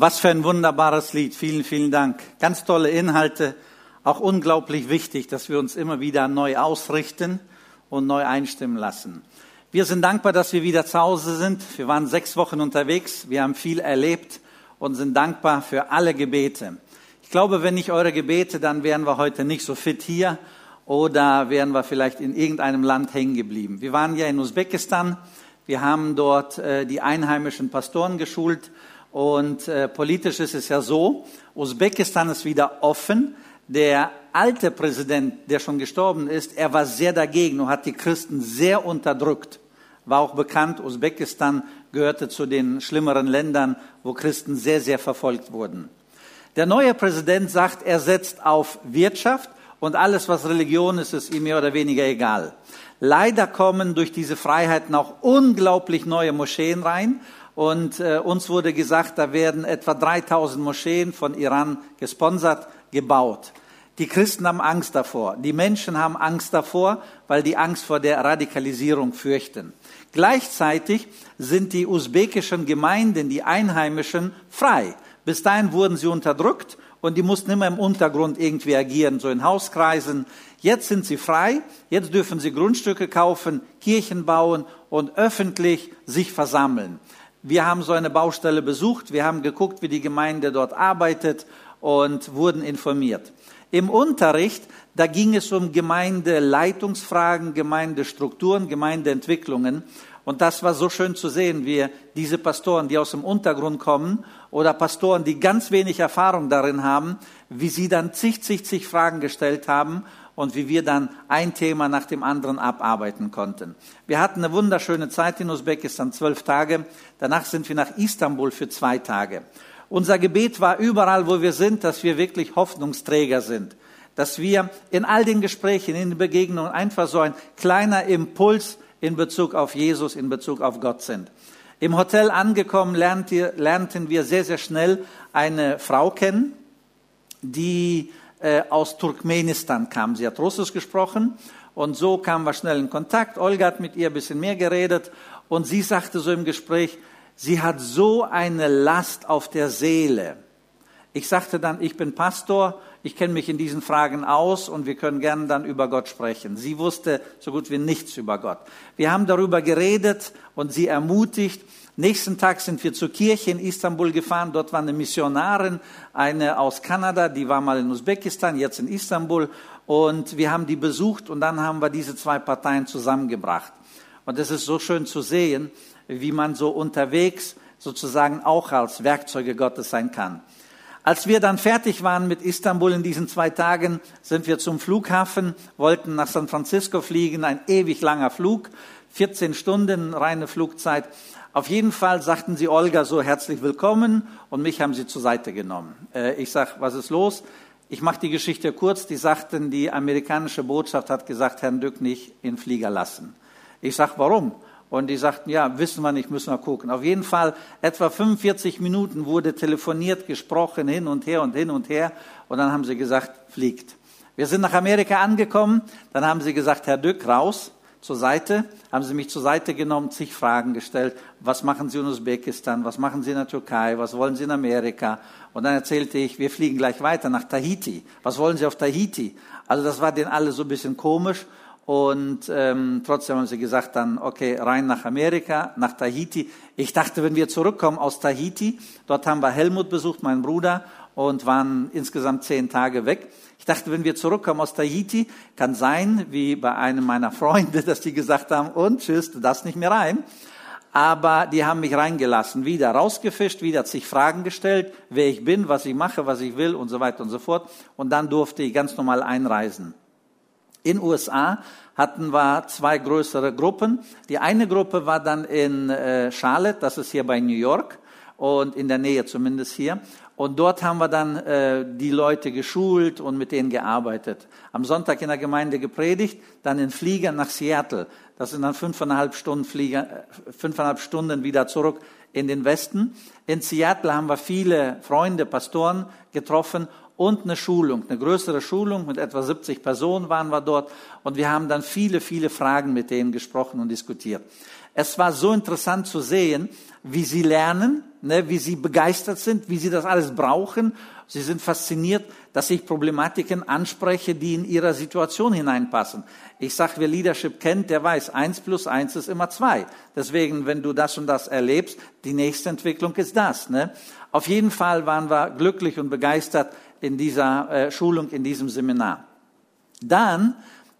Was für ein wunderbares Lied. Vielen, vielen Dank. Ganz tolle Inhalte. Auch unglaublich wichtig, dass wir uns immer wieder neu ausrichten und neu einstimmen lassen. Wir sind dankbar, dass wir wieder zu Hause sind. Wir waren sechs Wochen unterwegs. Wir haben viel erlebt und sind dankbar für alle Gebete. Ich glaube, wenn nicht eure Gebete, dann wären wir heute nicht so fit hier oder wären wir vielleicht in irgendeinem Land hängen geblieben. Wir waren ja in Usbekistan. Wir haben dort äh, die einheimischen Pastoren geschult und äh, politisch ist es ja so, Usbekistan ist wieder offen. Der alte Präsident, der schon gestorben ist, er war sehr dagegen und hat die Christen sehr unterdrückt. War auch bekannt, Usbekistan gehörte zu den schlimmeren Ländern, wo Christen sehr, sehr verfolgt wurden. Der neue Präsident sagt, er setzt auf Wirtschaft und alles, was Religion ist, ist ihm mehr oder weniger egal. Leider kommen durch diese Freiheiten auch unglaublich neue Moscheen rein und äh, uns wurde gesagt, da werden etwa 3000 Moscheen von Iran gesponsert, gebaut. Die Christen haben Angst davor. Die Menschen haben Angst davor, weil die Angst vor der Radikalisierung fürchten. Gleichzeitig sind die usbekischen Gemeinden, die Einheimischen, frei. Bis dahin wurden sie unterdrückt und die mussten immer im Untergrund irgendwie agieren, so in Hauskreisen. Jetzt sind sie frei, jetzt dürfen sie Grundstücke kaufen, Kirchen bauen und öffentlich sich versammeln. Wir haben so eine Baustelle besucht, wir haben geguckt, wie die Gemeinde dort arbeitet und wurden informiert. Im Unterricht, da ging es um Gemeindeleitungsfragen, Gemeindestrukturen, Gemeindeentwicklungen. Und das war so schön zu sehen, wie diese Pastoren, die aus dem Untergrund kommen oder Pastoren, die ganz wenig Erfahrung darin haben, wie sie dann zig, zig, zig Fragen gestellt haben und wie wir dann ein Thema nach dem anderen abarbeiten konnten. Wir hatten eine wunderschöne Zeit in Usbekistan, zwölf Tage. Danach sind wir nach Istanbul für zwei Tage. Unser Gebet war überall, wo wir sind, dass wir wirklich Hoffnungsträger sind. Dass wir in all den Gesprächen, in den Begegnungen einfach so ein kleiner Impuls in Bezug auf Jesus, in Bezug auf Gott sind. Im Hotel angekommen lernten wir sehr, sehr schnell eine Frau kennen, die äh, aus Turkmenistan kam. Sie hat Russisch gesprochen und so kamen wir schnell in Kontakt. Olga hat mit ihr ein bisschen mehr geredet und sie sagte so im Gespräch, sie hat so eine Last auf der Seele. Ich sagte dann, ich bin Pastor, ich kenne mich in diesen Fragen aus und wir können gerne dann über Gott sprechen. Sie wusste so gut wie nichts über Gott. Wir haben darüber geredet und sie ermutigt Nächsten Tag sind wir zur Kirche in Istanbul gefahren. Dort war eine Missionarin, eine aus Kanada, die war mal in Usbekistan, jetzt in Istanbul. Und wir haben die besucht und dann haben wir diese zwei Parteien zusammengebracht. Und es ist so schön zu sehen, wie man so unterwegs sozusagen auch als Werkzeuge Gottes sein kann. Als wir dann fertig waren mit Istanbul in diesen zwei Tagen, sind wir zum Flughafen, wollten nach San Francisco fliegen, ein ewig langer Flug, 14 Stunden reine Flugzeit. Auf jeden Fall sagten sie Olga so herzlich willkommen und mich haben sie zur Seite genommen. Äh, ich sag, was ist los? Ich mache die Geschichte kurz. Die sagten, die amerikanische Botschaft hat gesagt, Herrn Dück nicht in Flieger lassen. Ich sag, warum? Und die sagten, ja, wissen wir nicht, müssen wir gucken. Auf jeden Fall, etwa 45 Minuten wurde telefoniert, gesprochen, hin und her und hin und her. Und dann haben sie gesagt, fliegt. Wir sind nach Amerika angekommen. Dann haben sie gesagt, Herr Dück, raus zur Seite, haben sie mich zur Seite genommen, zig Fragen gestellt. Was machen Sie in Usbekistan? Was machen Sie in der Türkei? Was wollen Sie in Amerika? Und dann erzählte ich, wir fliegen gleich weiter nach Tahiti. Was wollen Sie auf Tahiti? Also das war denen alle so ein bisschen komisch. Und ähm, trotzdem haben sie gesagt dann, okay, rein nach Amerika, nach Tahiti. Ich dachte, wenn wir zurückkommen aus Tahiti, dort haben wir Helmut besucht, meinen Bruder, und waren insgesamt zehn Tage weg. Ich dachte, wenn wir zurückkommen aus Tahiti, kann sein, wie bei einem meiner Freunde, dass die gesagt haben, und tschüss, du darfst nicht mehr rein. Aber die haben mich reingelassen, wieder rausgefischt, wieder sich Fragen gestellt, wer ich bin, was ich mache, was ich will und so weiter und so fort. Und dann durfte ich ganz normal einreisen. In USA hatten wir zwei größere Gruppen. Die eine Gruppe war dann in äh, Charlotte, das ist hier bei New York und in der Nähe zumindest hier. Und dort haben wir dann äh, die Leute geschult und mit denen gearbeitet. Am Sonntag in der Gemeinde gepredigt, dann in Flieger nach Seattle. Das sind dann fünfeinhalb Stunden Flieger, äh, fünfeinhalb Stunden wieder zurück in den Westen. In Seattle haben wir viele Freunde, Pastoren getroffen und eine Schulung, eine größere Schulung mit etwa 70 Personen waren wir dort und wir haben dann viele, viele Fragen mit denen gesprochen und diskutiert. Es war so interessant zu sehen, wie sie lernen, ne, wie sie begeistert sind, wie sie das alles brauchen. Sie sind fasziniert, dass ich Problematiken anspreche, die in ihrer Situation hineinpassen. Ich sage, wer Leadership kennt, der weiß, eins plus eins ist immer zwei. Deswegen, wenn du das und das erlebst, die nächste Entwicklung ist das. Ne? Auf jeden Fall waren wir glücklich und begeistert in dieser äh, Schulung, in diesem Seminar. Dann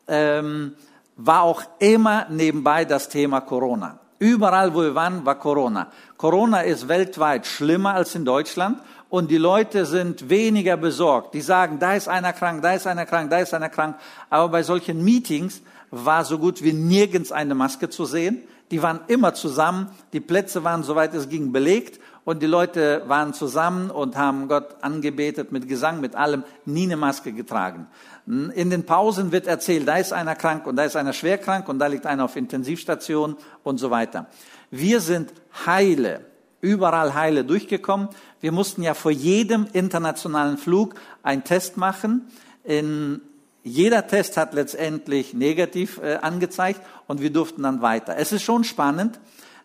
ähm, war auch immer nebenbei das Thema Corona. Überall, wo wir waren, war Corona. Corona ist weltweit schlimmer als in Deutschland und die Leute sind weniger besorgt. Die sagen, da ist einer krank, da ist einer krank, da ist einer krank. Aber bei solchen Meetings war so gut wie nirgends eine Maske zu sehen. Die waren immer zusammen. Die Plätze waren, soweit es ging, belegt. Und die Leute waren zusammen und haben Gott angebetet mit Gesang, mit allem, nie eine Maske getragen. In den Pausen wird erzählt, da ist einer krank und da ist einer schwer krank und da liegt einer auf Intensivstation und so weiter. Wir sind heile, überall heile durchgekommen. Wir mussten ja vor jedem internationalen Flug einen Test machen. In jeder Test hat letztendlich negativ äh, angezeigt und wir durften dann weiter. Es ist schon spannend.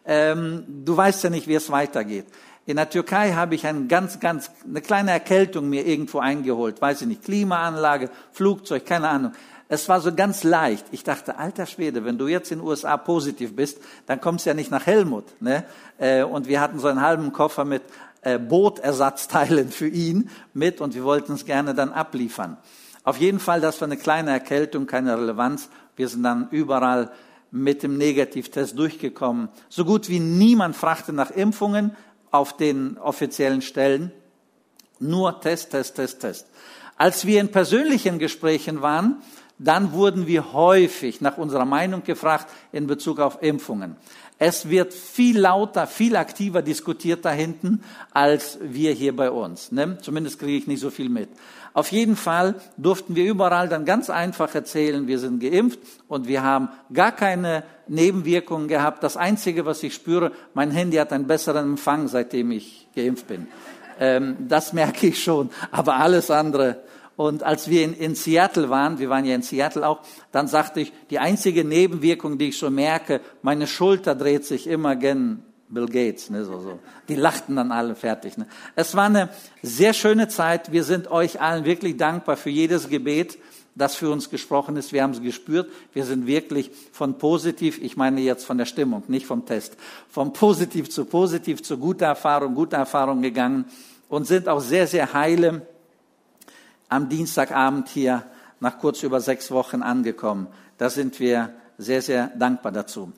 Ähm, du weißt ja nicht, wie es weitergeht. In der Türkei habe ich ein ganz, ganz, eine kleine Erkältung mir irgendwo eingeholt. Weiß ich nicht, Klimaanlage, Flugzeug, keine Ahnung. Es war so ganz leicht. Ich dachte, alter Schwede, wenn du jetzt in den USA positiv bist, dann kommst du ja nicht nach Helmut. Ne? Äh, und wir hatten so einen halben Koffer mit äh, Bootersatzteilen für ihn mit und wir wollten es gerne dann abliefern. Auf jeden Fall, das war eine kleine Erkältung, keine Relevanz. Wir sind dann überall mit dem Negativtest durchgekommen. So gut wie niemand fragte nach Impfungen, auf den offiziellen Stellen. Nur Test, Test, Test, Test. Als wir in persönlichen Gesprächen waren, dann wurden wir häufig nach unserer Meinung gefragt in Bezug auf Impfungen. Es wird viel lauter, viel aktiver diskutiert da hinten als wir hier bei uns. Ne? Zumindest kriege ich nicht so viel mit. Auf jeden Fall durften wir überall dann ganz einfach erzählen, wir sind geimpft und wir haben gar keine Nebenwirkungen gehabt. Das Einzige, was ich spüre, mein Handy hat einen besseren Empfang, seitdem ich geimpft bin. Ähm, das merke ich schon. Aber alles andere und als wir in, in, Seattle waren, wir waren ja in Seattle auch, dann sagte ich, die einzige Nebenwirkung, die ich schon merke, meine Schulter dreht sich immer gen Bill Gates, ne, so, so. Die lachten dann alle fertig. Ne. Es war eine sehr schöne Zeit. Wir sind euch allen wirklich dankbar für jedes Gebet, das für uns gesprochen ist. Wir haben es gespürt. Wir sind wirklich von positiv, ich meine jetzt von der Stimmung, nicht vom Test, von positiv zu positiv zu guter Erfahrung, guter Erfahrung gegangen und sind auch sehr, sehr heile am Dienstagabend hier nach kurz über sechs Wochen angekommen. Da sind wir sehr, sehr dankbar dazu.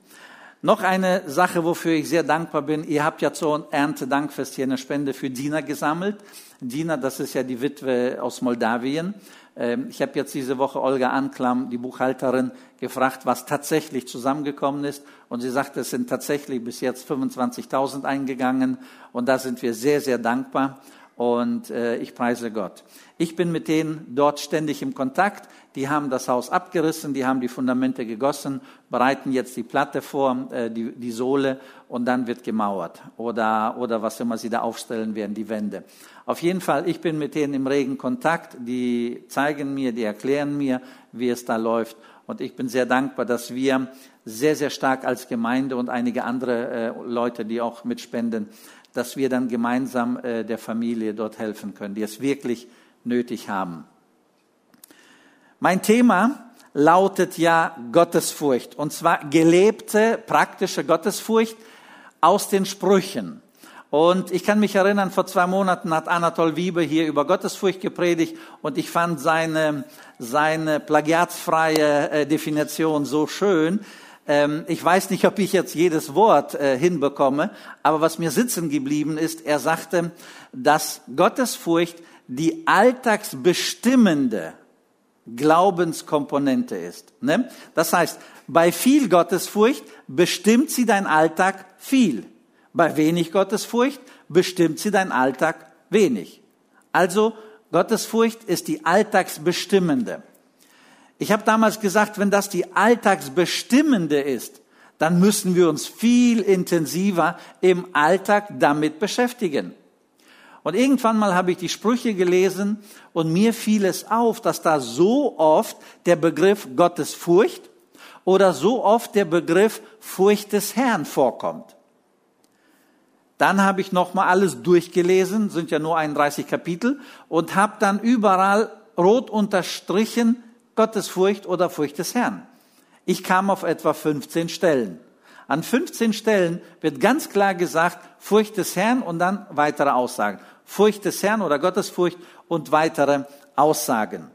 Noch eine Sache, wofür ich sehr dankbar bin. Ihr habt ja zur Erntedankfest hier eine Spende für Dina gesammelt. Dina, das ist ja die Witwe aus Moldawien. Ähm, ich habe jetzt diese Woche Olga Anklam, die Buchhalterin, gefragt, was tatsächlich zusammengekommen ist. Und sie sagte, es sind tatsächlich bis jetzt 25.000 eingegangen. Und da sind wir sehr, sehr dankbar und äh, ich preise Gott. Ich bin mit denen dort ständig im Kontakt. Die haben das Haus abgerissen, die haben die Fundamente gegossen, bereiten jetzt die Platte vor, äh, die, die Sohle und dann wird gemauert oder, oder was immer sie da aufstellen werden, die Wände. Auf jeden Fall, ich bin mit denen im regen Kontakt. Die zeigen mir, die erklären mir, wie es da läuft. Und ich bin sehr dankbar, dass wir sehr, sehr stark als Gemeinde und einige andere äh, Leute, die auch mitspenden, dass wir dann gemeinsam äh, der Familie dort helfen können, die es wirklich nötig haben. Mein Thema lautet ja Gottesfurcht, und zwar gelebte, praktische Gottesfurcht aus den Sprüchen. Und ich kann mich erinnern, vor zwei Monaten hat Anatol Wiebe hier über Gottesfurcht gepredigt und ich fand seine, seine plagiatsfreie äh, Definition so schön, ähm, ich weiß nicht, ob ich jetzt jedes Wort äh, hinbekomme, aber was mir sitzen geblieben ist, er sagte, dass Gottesfurcht die alltagsbestimmende Glaubenskomponente ist. Ne? Das heißt, bei viel Gottesfurcht bestimmt sie dein Alltag viel. Bei wenig Gottesfurcht bestimmt sie dein Alltag wenig. Also Gottesfurcht ist die alltagsbestimmende. Ich habe damals gesagt, wenn das die alltagsbestimmende ist, dann müssen wir uns viel intensiver im Alltag damit beschäftigen. Und irgendwann mal habe ich die Sprüche gelesen und mir fiel es auf, dass da so oft der Begriff Gottesfurcht oder so oft der Begriff Furcht des Herrn vorkommt. Dann habe ich nochmal alles durchgelesen, sind ja nur 31 Kapitel, und habe dann überall rot unterstrichen Gottesfurcht oder Furcht des Herrn. Ich kam auf etwa 15 Stellen. An 15 Stellen wird ganz klar gesagt, Furcht des Herrn und dann weitere Aussagen. Furcht des Herrn oder Gottesfurcht und weitere Aussagen.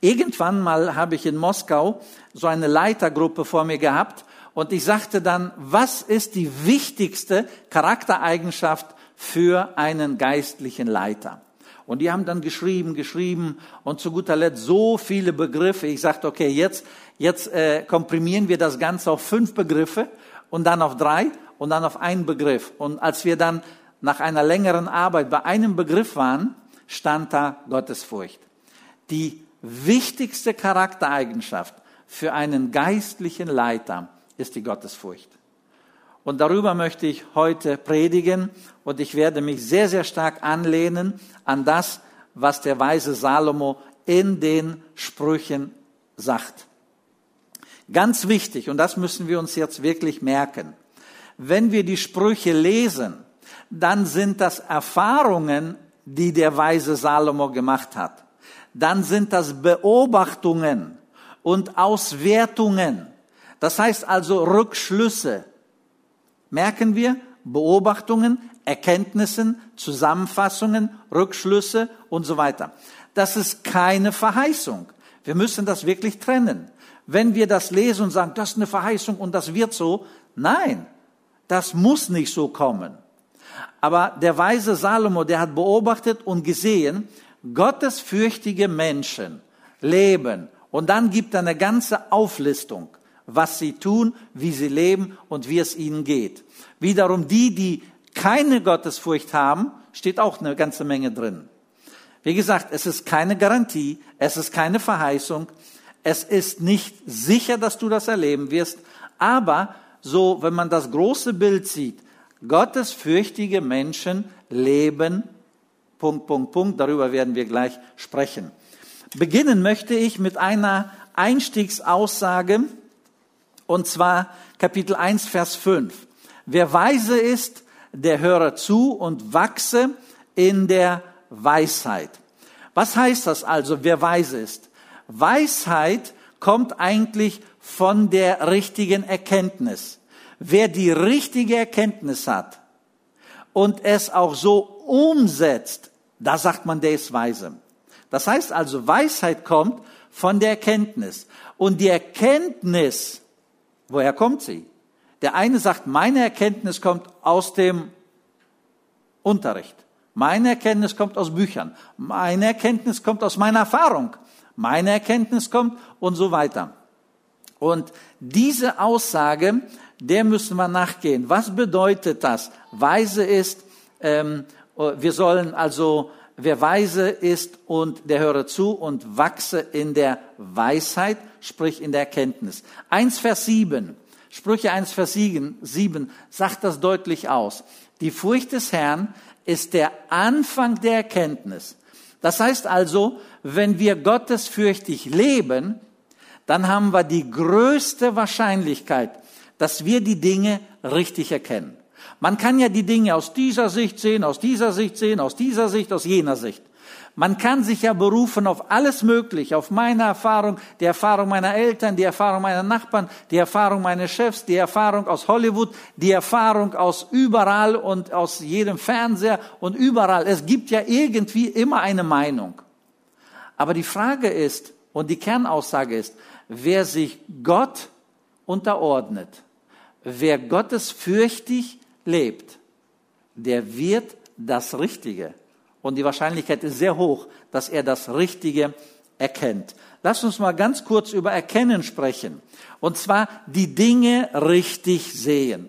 Irgendwann mal habe ich in Moskau so eine Leitergruppe vor mir gehabt und ich sagte dann, was ist die wichtigste Charaktereigenschaft für einen geistlichen Leiter? Und die haben dann geschrieben, geschrieben und zu guter Letzt so viele Begriffe. Ich sagte, okay, jetzt, jetzt äh, komprimieren wir das Ganze auf fünf Begriffe und dann auf drei und dann auf einen Begriff. Und als wir dann nach einer längeren Arbeit bei einem Begriff waren, stand da Gottesfurcht. Die wichtigste Charaktereigenschaft für einen geistlichen Leiter ist die Gottesfurcht. Und darüber möchte ich heute predigen und ich werde mich sehr, sehr stark anlehnen an das, was der weise Salomo in den Sprüchen sagt. Ganz wichtig, und das müssen wir uns jetzt wirklich merken, wenn wir die Sprüche lesen, dann sind das Erfahrungen, die der weise Salomo gemacht hat. Dann sind das Beobachtungen und Auswertungen. Das heißt also Rückschlüsse. Merken wir? Beobachtungen, Erkenntnissen, Zusammenfassungen, Rückschlüsse und so weiter. Das ist keine Verheißung. Wir müssen das wirklich trennen. Wenn wir das lesen und sagen, das ist eine Verheißung und das wird so, nein, das muss nicht so kommen. Aber der weise Salomo, der hat beobachtet und gesehen, gottesfürchtige Menschen leben. Und dann gibt er eine ganze Auflistung, was sie tun, wie sie leben und wie es ihnen geht. Wiederum die, die keine Gottesfurcht haben, steht auch eine ganze Menge drin. Wie gesagt, es ist keine Garantie, es ist keine Verheißung, es ist nicht sicher, dass du das erleben wirst, aber so, wenn man das große Bild sieht, Gottesfürchtige Menschen leben, Punkt, Punkt, Punkt, darüber werden wir gleich sprechen. Beginnen möchte ich mit einer Einstiegsaussage, und zwar Kapitel 1, Vers 5. Wer weise ist, der höre zu und wachse in der Weisheit. Was heißt das also, wer weise ist? Weisheit kommt eigentlich von der richtigen Erkenntnis. Wer die richtige Erkenntnis hat und es auch so umsetzt, da sagt man, der ist weise. Das heißt also, Weisheit kommt von der Erkenntnis. Und die Erkenntnis, woher kommt sie? Der eine sagt, meine Erkenntnis kommt aus dem Unterricht. Meine Erkenntnis kommt aus Büchern. Meine Erkenntnis kommt aus meiner Erfahrung. Meine Erkenntnis kommt und so weiter. Und diese Aussage der müssen wir nachgehen. Was bedeutet das? Weise ist, ähm, wir sollen also, wer weise ist und der höre zu und wachse in der Weisheit, sprich in der Erkenntnis. 1 Vers 7, Sprüche 1 Vers 7, 7 sagt das deutlich aus. Die Furcht des Herrn ist der Anfang der Erkenntnis. Das heißt also, wenn wir gottesfürchtig leben, dann haben wir die größte Wahrscheinlichkeit, dass wir die Dinge richtig erkennen. Man kann ja die Dinge aus dieser Sicht sehen, aus dieser Sicht sehen, aus dieser Sicht, aus jener Sicht. Man kann sich ja berufen auf alles Mögliche, auf meine Erfahrung, die Erfahrung meiner Eltern, die Erfahrung meiner Nachbarn, die Erfahrung meiner Chefs, die Erfahrung aus Hollywood, die Erfahrung aus überall und aus jedem Fernseher und überall. Es gibt ja irgendwie immer eine Meinung. Aber die Frage ist, und die Kernaussage ist, wer sich Gott unterordnet, wer Gottes fürchtig lebt, der wird das Richtige. Und die Wahrscheinlichkeit ist sehr hoch, dass er das Richtige erkennt. Lass uns mal ganz kurz über Erkennen sprechen. Und zwar die Dinge richtig sehen.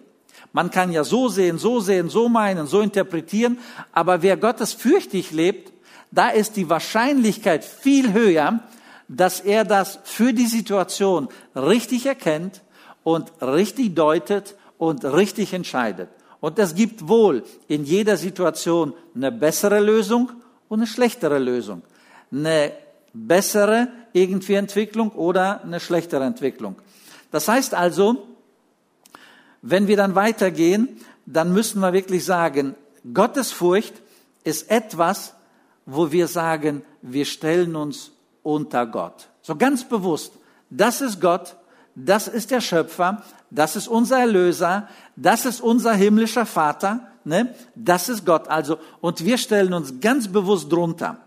Man kann ja so sehen, so sehen, so meinen, so interpretieren, aber wer Gottes fürchtig lebt, da ist die Wahrscheinlichkeit viel höher, dass er das für die Situation richtig erkennt und richtig deutet und richtig entscheidet. Und es gibt wohl in jeder Situation eine bessere Lösung und eine schlechtere Lösung. Eine bessere irgendwie Entwicklung oder eine schlechtere Entwicklung. Das heißt also, wenn wir dann weitergehen, dann müssen wir wirklich sagen, Gottesfurcht ist etwas, wo wir sagen, wir stellen uns unter Gott. So ganz bewusst, das ist Gott, das ist der Schöpfer, das ist unser Erlöser, das ist unser himmlischer Vater, ne? das ist Gott also. Und wir stellen uns ganz bewusst drunter.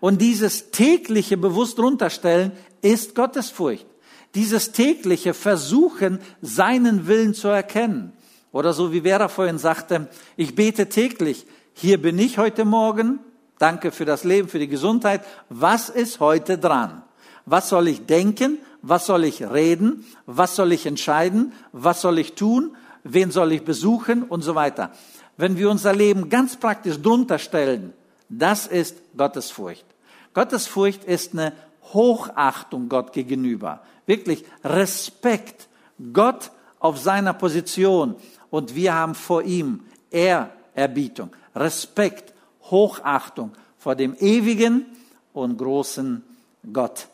Und dieses tägliche bewusst drunterstellen ist Gottesfurcht. Dieses tägliche Versuchen, seinen Willen zu erkennen. Oder so wie Vera vorhin sagte, ich bete täglich, hier bin ich heute Morgen, danke für das Leben, für die Gesundheit, was ist heute dran? Was soll ich denken? Was soll ich reden? Was soll ich entscheiden? Was soll ich tun? Wen soll ich besuchen? Und so weiter. Wenn wir unser Leben ganz praktisch drunter stellen, das ist Gottesfurcht. Gottesfurcht ist eine Hochachtung Gott gegenüber. Wirklich Respekt. Gott auf seiner Position. Und wir haben vor ihm Ehrerbietung, Respekt, Hochachtung vor dem ewigen und großen Gott.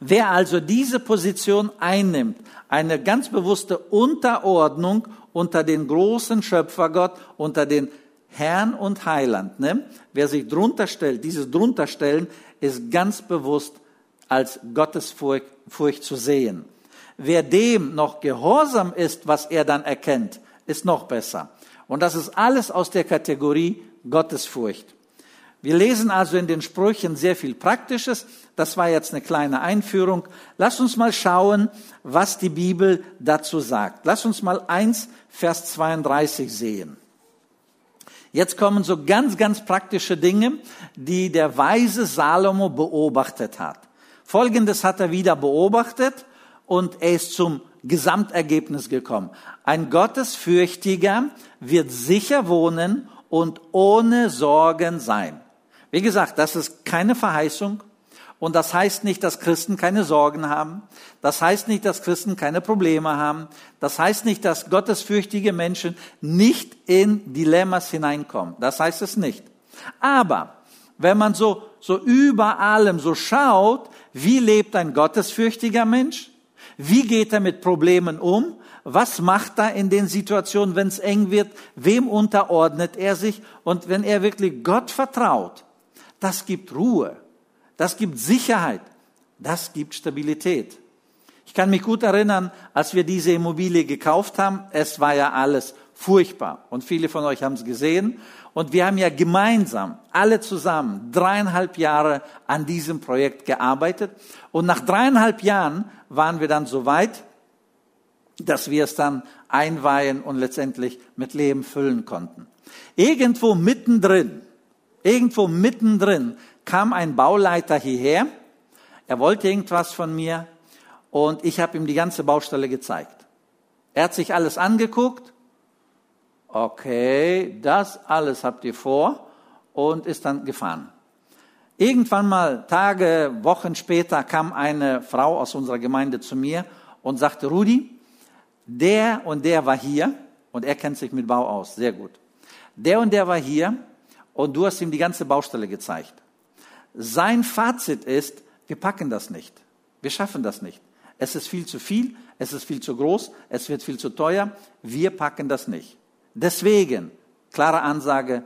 Wer also diese Position einnimmt, eine ganz bewusste Unterordnung unter den großen Schöpfergott, unter den Herrn und Heiland, ne? wer sich drunter stellt, dieses drunterstellen, ist ganz bewusst als Gottesfurcht Furcht zu sehen. Wer dem noch gehorsam ist, was er dann erkennt, ist noch besser. Und das ist alles aus der Kategorie Gottesfurcht. Wir lesen also in den Sprüchen sehr viel Praktisches. Das war jetzt eine kleine Einführung. Lass uns mal schauen, was die Bibel dazu sagt. Lass uns mal eins Vers 32 sehen. Jetzt kommen so ganz, ganz praktische Dinge, die der weise Salomo beobachtet hat. Folgendes hat er wieder beobachtet und er ist zum Gesamtergebnis gekommen. Ein Gottesfürchtiger wird sicher wohnen und ohne Sorgen sein. Wie gesagt, das ist keine Verheißung. Und das heißt nicht, dass Christen keine Sorgen haben. Das heißt nicht, dass Christen keine Probleme haben. Das heißt nicht, dass gottesfürchtige Menschen nicht in Dilemmas hineinkommen. Das heißt es nicht. Aber wenn man so, so über allem so schaut, wie lebt ein gottesfürchtiger Mensch? Wie geht er mit Problemen um? Was macht er in den Situationen, wenn es eng wird? Wem unterordnet er sich? Und wenn er wirklich Gott vertraut, das gibt Ruhe, das gibt Sicherheit, das gibt Stabilität. Ich kann mich gut erinnern, als wir diese Immobilie gekauft haben, es war ja alles furchtbar. Und viele von euch haben es gesehen. Und wir haben ja gemeinsam, alle zusammen, dreieinhalb Jahre an diesem Projekt gearbeitet. Und nach dreieinhalb Jahren waren wir dann so weit, dass wir es dann einweihen und letztendlich mit Leben füllen konnten. Irgendwo mittendrin Irgendwo mittendrin kam ein Bauleiter hierher. Er wollte irgendwas von mir und ich habe ihm die ganze Baustelle gezeigt. Er hat sich alles angeguckt. Okay, das alles habt ihr vor und ist dann gefahren. Irgendwann mal Tage, Wochen später kam eine Frau aus unserer Gemeinde zu mir und sagte, Rudi, der und der war hier und er kennt sich mit Bau aus, sehr gut. Der und der war hier und du hast ihm die ganze Baustelle gezeigt. Sein Fazit ist, wir packen das nicht. Wir schaffen das nicht. Es ist viel zu viel, es ist viel zu groß, es wird viel zu teuer. Wir packen das nicht. Deswegen, klare Ansage,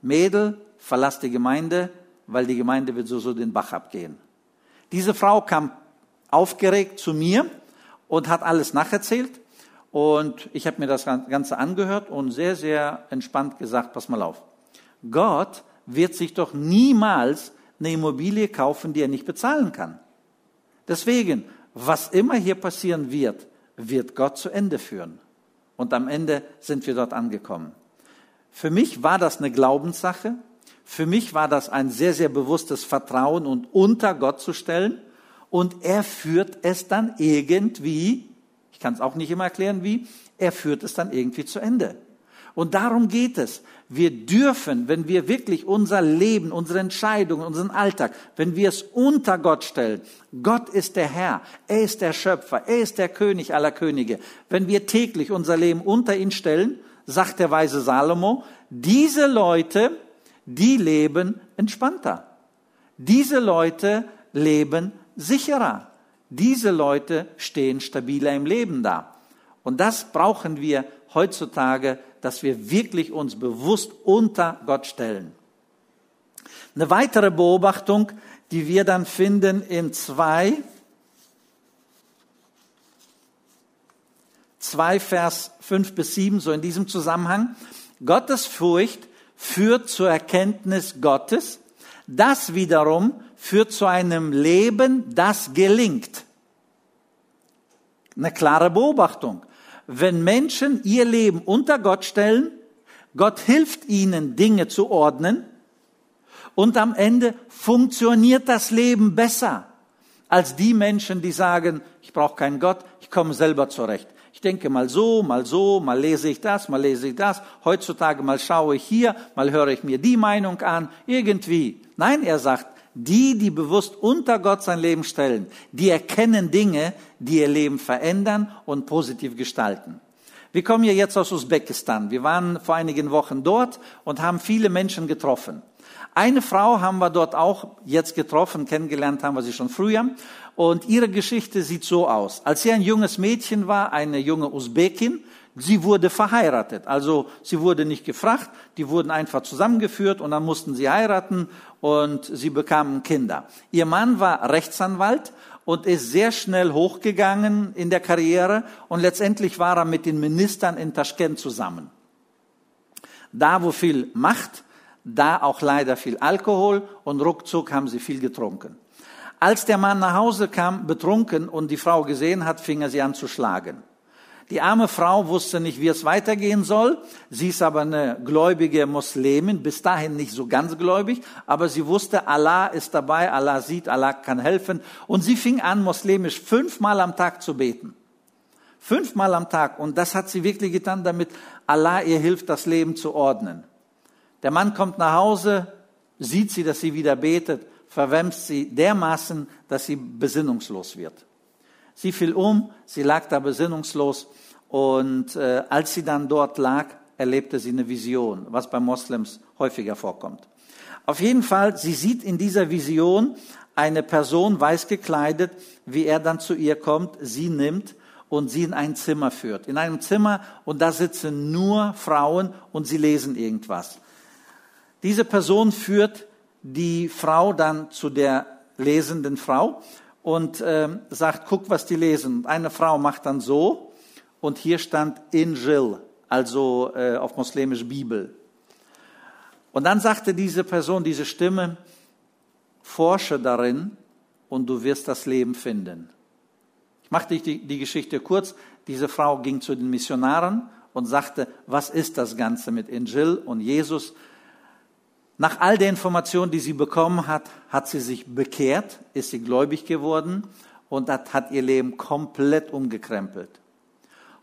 Mädel, verlass die Gemeinde, weil die Gemeinde wird so, so den Bach abgehen. Diese Frau kam aufgeregt zu mir und hat alles nacherzählt. Und ich habe mir das Ganze angehört und sehr, sehr entspannt gesagt, pass mal auf. Gott wird sich doch niemals eine Immobilie kaufen, die er nicht bezahlen kann. Deswegen, was immer hier passieren wird, wird Gott zu Ende führen. Und am Ende sind wir dort angekommen. Für mich war das eine Glaubenssache. Für mich war das ein sehr, sehr bewusstes Vertrauen und unter Gott zu stellen. Und er führt es dann irgendwie, ich kann es auch nicht immer erklären wie, er führt es dann irgendwie zu Ende. Und darum geht es. Wir dürfen, wenn wir wirklich unser Leben, unsere Entscheidungen, unseren Alltag, wenn wir es unter Gott stellen, Gott ist der Herr, er ist der Schöpfer, er ist der König aller Könige. Wenn wir täglich unser Leben unter ihn stellen, sagt der weise Salomo, diese Leute, die leben entspannter. Diese Leute leben sicherer. Diese Leute stehen stabiler im Leben da. Und das brauchen wir heutzutage, dass wir wirklich uns bewusst unter Gott stellen. Eine weitere Beobachtung, die wir dann finden in zwei, zwei Vers fünf bis sieben, so in diesem Zusammenhang. Gottesfurcht führt zur Erkenntnis Gottes. Das wiederum führt zu einem Leben, das gelingt. Eine klare Beobachtung. Wenn Menschen ihr Leben unter Gott stellen, Gott hilft ihnen, Dinge zu ordnen, und am Ende funktioniert das Leben besser als die Menschen, die sagen, ich brauche keinen Gott, ich komme selber zurecht. Ich denke mal so, mal so, mal lese ich das, mal lese ich das. Heutzutage mal schaue ich hier, mal höre ich mir die Meinung an, irgendwie. Nein, er sagt, die, die bewusst unter Gott sein Leben stellen, die erkennen Dinge, die ihr Leben verändern und positiv gestalten. Wir kommen ja jetzt aus Usbekistan. Wir waren vor einigen Wochen dort und haben viele Menschen getroffen. Eine Frau haben wir dort auch jetzt getroffen, kennengelernt haben wir sie schon früher. Und ihre Geschichte sieht so aus. Als sie ein junges Mädchen war, eine junge Usbekin, sie wurde verheiratet. Also sie wurde nicht gefragt, die wurden einfach zusammengeführt und dann mussten sie heiraten und sie bekamen Kinder. Ihr Mann war Rechtsanwalt und ist sehr schnell hochgegangen in der Karriere und letztendlich war er mit den Ministern in Taschkent zusammen. Da, wo viel Macht, da auch leider viel Alkohol und ruckzuck haben sie viel getrunken. Als der Mann nach Hause kam, betrunken und die Frau gesehen hat, fing er sie an zu schlagen. Die arme Frau wusste nicht, wie es weitergehen soll. Sie ist aber eine gläubige Muslimin, bis dahin nicht so ganz gläubig, aber sie wusste, Allah ist dabei, Allah sieht, Allah kann helfen. Und sie fing an, muslimisch fünfmal am Tag zu beten. Fünfmal am Tag. Und das hat sie wirklich getan, damit Allah ihr hilft, das Leben zu ordnen. Der Mann kommt nach Hause, sieht sie, dass sie wieder betet, verwemst sie dermaßen, dass sie besinnungslos wird. Sie fiel um, sie lag da besinnungslos und äh, als sie dann dort lag, erlebte sie eine Vision, was bei Moslems häufiger vorkommt. Auf jeden Fall, sie sieht in dieser Vision eine Person weiß gekleidet, wie er dann zu ihr kommt, sie nimmt und sie in ein Zimmer führt. In einem Zimmer und da sitzen nur Frauen und sie lesen irgendwas. Diese Person führt die Frau dann zu der lesenden Frau und äh, sagt, guck, was die lesen. Eine Frau macht dann so und hier stand Injil, also äh, auf muslimisch Bibel. Und dann sagte diese Person, diese Stimme, forsche darin und du wirst das Leben finden. Ich mache die, die Geschichte kurz. Diese Frau ging zu den Missionaren und sagte, was ist das Ganze mit Injil und Jesus? Nach all der Informationen, die sie bekommen hat, hat sie sich bekehrt, ist sie gläubig geworden und das hat ihr Leben komplett umgekrempelt.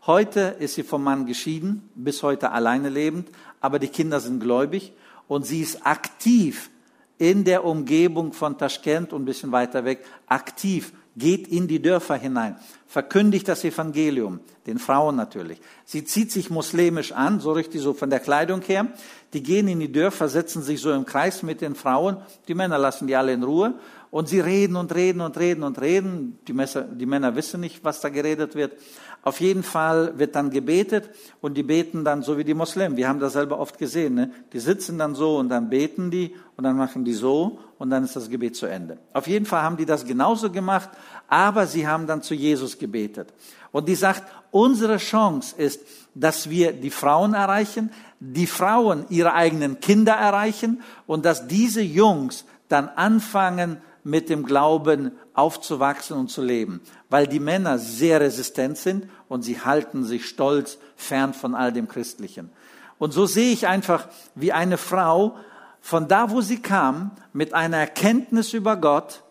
Heute ist sie vom Mann geschieden, bis heute alleine lebend, aber die Kinder sind gläubig und sie ist aktiv in der Umgebung von Taschkent und ein bisschen weiter weg, aktiv geht in die Dörfer hinein, verkündigt das Evangelium, den Frauen natürlich. Sie zieht sich muslimisch an, so richtig so von der Kleidung her. Die gehen in die Dörfer, setzen sich so im Kreis mit den Frauen. Die Männer lassen die alle in Ruhe. Und sie reden und reden und reden und reden. Die, Messer, die Männer wissen nicht, was da geredet wird. Auf jeden Fall wird dann gebetet und die beten dann so wie die Moslems. Wir haben das selber oft gesehen. Ne? Die sitzen dann so und dann beten die und dann machen die so und dann ist das Gebet zu Ende. Auf jeden Fall haben die das genauso gemacht, aber sie haben dann zu Jesus gebetet. Und die sagt, unsere Chance ist, dass wir die Frauen erreichen, die Frauen ihre eigenen Kinder erreichen und dass diese Jungs dann anfangen, mit dem Glauben aufzuwachsen und zu leben, weil die Männer sehr resistent sind und sie halten sich stolz fern von all dem Christlichen. Und so sehe ich einfach, wie eine Frau von da, wo sie kam, mit einer Erkenntnis über Gott,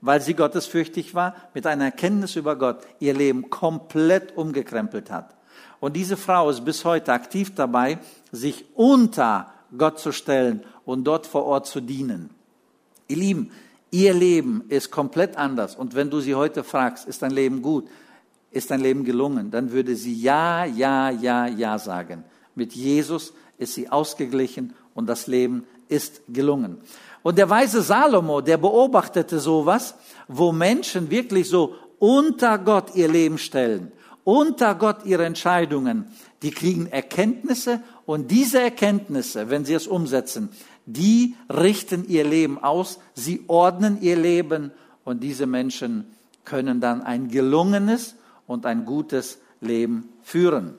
weil sie gottesfürchtig war, mit einer Erkenntnis über Gott ihr Leben komplett umgekrempelt hat. Und diese Frau ist bis heute aktiv dabei, sich unter Gott zu stellen und dort vor Ort zu dienen. Ihr Lieben, Ihr Leben ist komplett anders. Und wenn du sie heute fragst, ist dein Leben gut? Ist dein Leben gelungen? Dann würde sie ja, ja, ja, ja sagen. Mit Jesus ist sie ausgeglichen und das Leben ist gelungen. Und der weise Salomo, der beobachtete sowas, wo Menschen wirklich so unter Gott ihr Leben stellen, unter Gott ihre Entscheidungen, Die kriegen Erkenntnisse und diese Erkenntnisse, wenn sie es umsetzen, die richten ihr Leben aus, sie ordnen ihr Leben und diese Menschen können dann ein gelungenes und ein gutes Leben führen.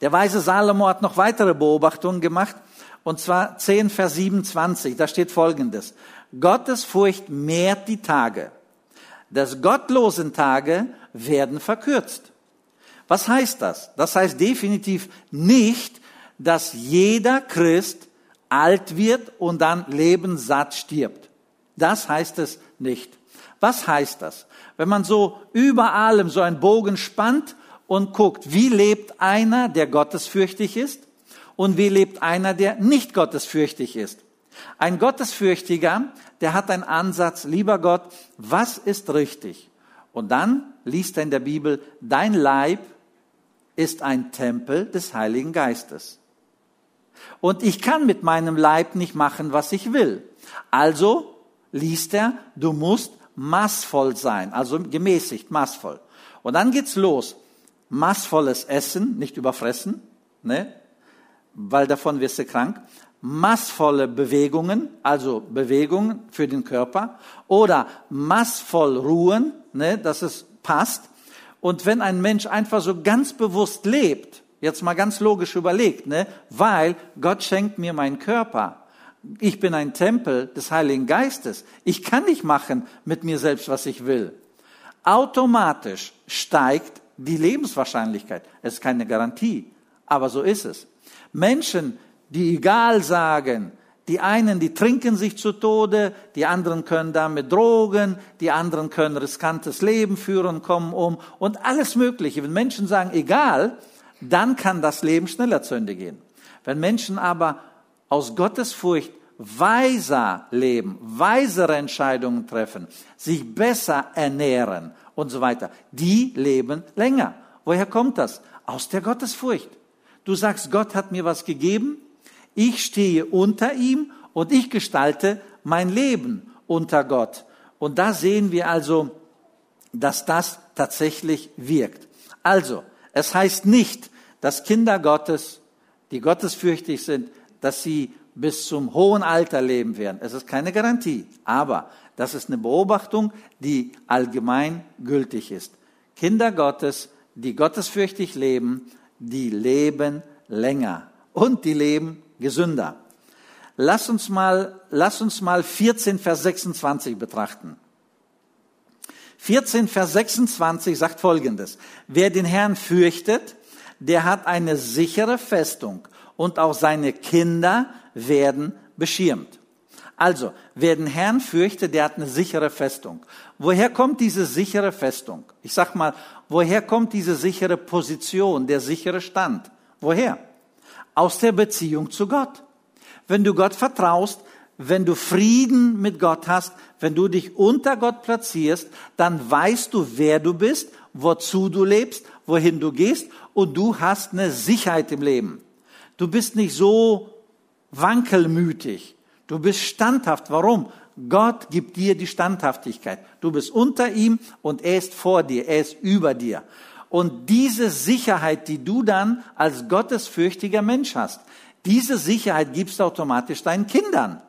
Der weise Salomo hat noch weitere Beobachtungen gemacht, und zwar 10, Vers 27, da steht folgendes. Gottes Furcht mehrt die Tage. Des gottlosen Tage werden verkürzt. Was heißt das? Das heißt definitiv nicht, dass jeder Christ alt wird und dann lebenssatt stirbt. Das heißt es nicht. Was heißt das? Wenn man so über allem so einen Bogen spannt und guckt, wie lebt einer, der gottesfürchtig ist und wie lebt einer, der nicht gottesfürchtig ist. Ein Gottesfürchtiger, der hat einen Ansatz, lieber Gott, was ist richtig? Und dann liest er in der Bibel, dein Leib ist ein Tempel des Heiligen Geistes. Und ich kann mit meinem Leib nicht machen, was ich will. Also liest er, du musst maßvoll sein, also gemäßigt, maßvoll. Und dann geht's los. Maßvolles Essen, nicht überfressen, ne? weil davon wirst du krank. Maßvolle Bewegungen, also Bewegungen für den Körper. Oder maßvoll ruhen, ne? dass es passt. Und wenn ein Mensch einfach so ganz bewusst lebt, jetzt mal ganz logisch überlegt, ne? weil Gott schenkt mir meinen Körper. Ich bin ein Tempel des Heiligen Geistes. Ich kann nicht machen mit mir selbst, was ich will. Automatisch steigt die Lebenswahrscheinlichkeit. Es ist keine Garantie, aber so ist es. Menschen, die egal sagen, die einen, die trinken sich zu Tode, die anderen können damit drogen, die anderen können riskantes Leben führen, kommen um und alles Mögliche. Wenn Menschen sagen, egal, dann kann das Leben schneller zu Ende gehen. Wenn Menschen aber aus Gottes Furcht weiser leben, weisere Entscheidungen treffen, sich besser ernähren und so weiter, die leben länger. Woher kommt das? Aus der Gottesfurcht. Du sagst, Gott hat mir was gegeben, ich stehe unter ihm und ich gestalte mein Leben unter Gott. Und da sehen wir also, dass das tatsächlich wirkt. Also, es heißt nicht, dass Kinder Gottes, die gottesfürchtig sind, dass sie bis zum hohen Alter leben werden. Es ist keine Garantie, aber das ist eine Beobachtung, die allgemein gültig ist. Kinder Gottes, die gottesfürchtig leben, die leben länger und die leben gesünder. Lass uns mal, lass uns mal 14 Vers 26 betrachten. 14 Vers 26 sagt Folgendes. Wer den Herrn fürchtet, der hat eine sichere Festung und auch seine Kinder werden beschirmt. Also, wer den Herrn fürchtet, der hat eine sichere Festung. Woher kommt diese sichere Festung? Ich sag mal, woher kommt diese sichere Position, der sichere Stand? Woher? aus der Beziehung zu Gott. Wenn du Gott vertraust, wenn du Frieden mit Gott hast, wenn du dich unter Gott platzierst, dann weißt du, wer du bist, wozu du lebst, wohin du gehst und du hast eine Sicherheit im Leben. Du bist nicht so wankelmütig. Du bist standhaft. Warum? Gott gibt dir die Standhaftigkeit. Du bist unter ihm und er ist vor dir, er ist über dir. Und diese Sicherheit, die du dann als gottesfürchtiger Mensch hast, diese Sicherheit gibst du automatisch deinen Kindern.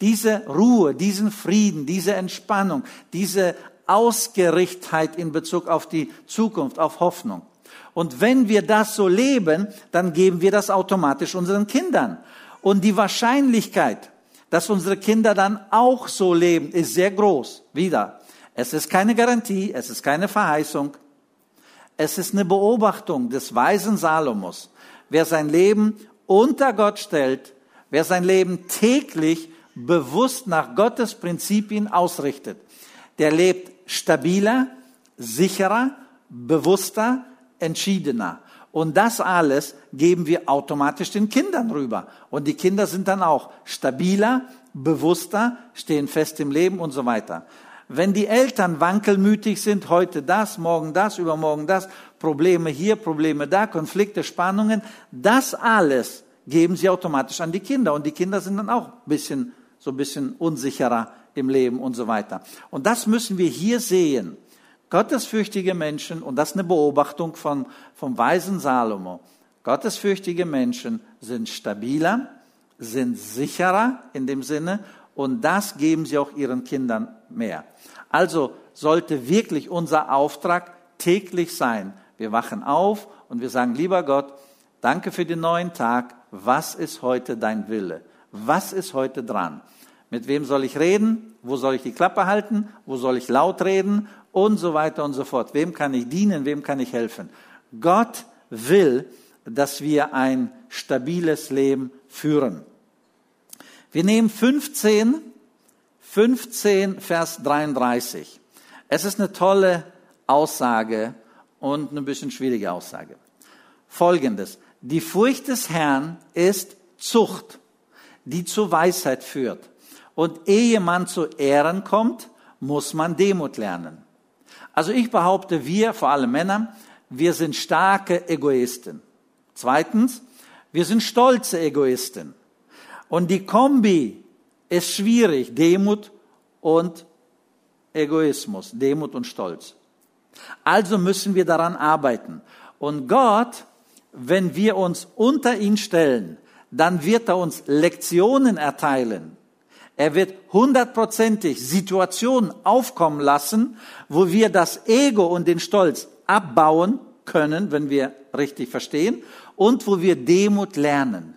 Diese Ruhe, diesen Frieden, diese Entspannung, diese Ausgerichtheit in Bezug auf die Zukunft, auf Hoffnung. Und wenn wir das so leben, dann geben wir das automatisch unseren Kindern. Und die Wahrscheinlichkeit, dass unsere Kinder dann auch so leben, ist sehr groß. Wieder. Es ist keine Garantie, es ist keine Verheißung. Es ist eine Beobachtung des weisen Salomos. Wer sein Leben unter Gott stellt, wer sein Leben täglich bewusst nach Gottes Prinzipien ausrichtet, der lebt stabiler, sicherer, bewusster, entschiedener. Und das alles geben wir automatisch den Kindern rüber. Und die Kinder sind dann auch stabiler, bewusster, stehen fest im Leben und so weiter. Wenn die Eltern wankelmütig sind, heute das, morgen das, übermorgen das, Probleme hier, Probleme da, Konflikte, Spannungen, das alles geben sie automatisch an die Kinder. Und die Kinder sind dann auch ein bisschen, so ein bisschen unsicherer im Leben und so weiter. Und das müssen wir hier sehen. Gottesfürchtige Menschen, und das ist eine Beobachtung von, vom weisen Salomo, gottesfürchtige Menschen sind stabiler, sind sicherer in dem Sinne, und das geben sie auch ihren Kindern mehr. Also sollte wirklich unser Auftrag täglich sein. Wir wachen auf und wir sagen, lieber Gott, danke für den neuen Tag. Was ist heute dein Wille? Was ist heute dran? Mit wem soll ich reden? Wo soll ich die Klappe halten? Wo soll ich laut reden? Und so weiter und so fort. Wem kann ich dienen? Wem kann ich helfen? Gott will, dass wir ein stabiles Leben führen. Wir nehmen 15, 15 Vers 33. Es ist eine tolle Aussage und eine bisschen schwierige Aussage. Folgendes. Die Furcht des Herrn ist Zucht, die zur Weisheit führt. Und ehe man zu Ehren kommt, muss man Demut lernen. Also ich behaupte, wir, vor allem Männer, wir sind starke Egoisten. Zweitens, wir sind stolze Egoisten. Und die Kombi ist schwierig, Demut und Egoismus, Demut und Stolz. Also müssen wir daran arbeiten. Und Gott, wenn wir uns unter ihn stellen, dann wird er uns Lektionen erteilen, er wird hundertprozentig Situationen aufkommen lassen, wo wir das Ego und den Stolz abbauen können, wenn wir richtig verstehen, und wo wir Demut lernen.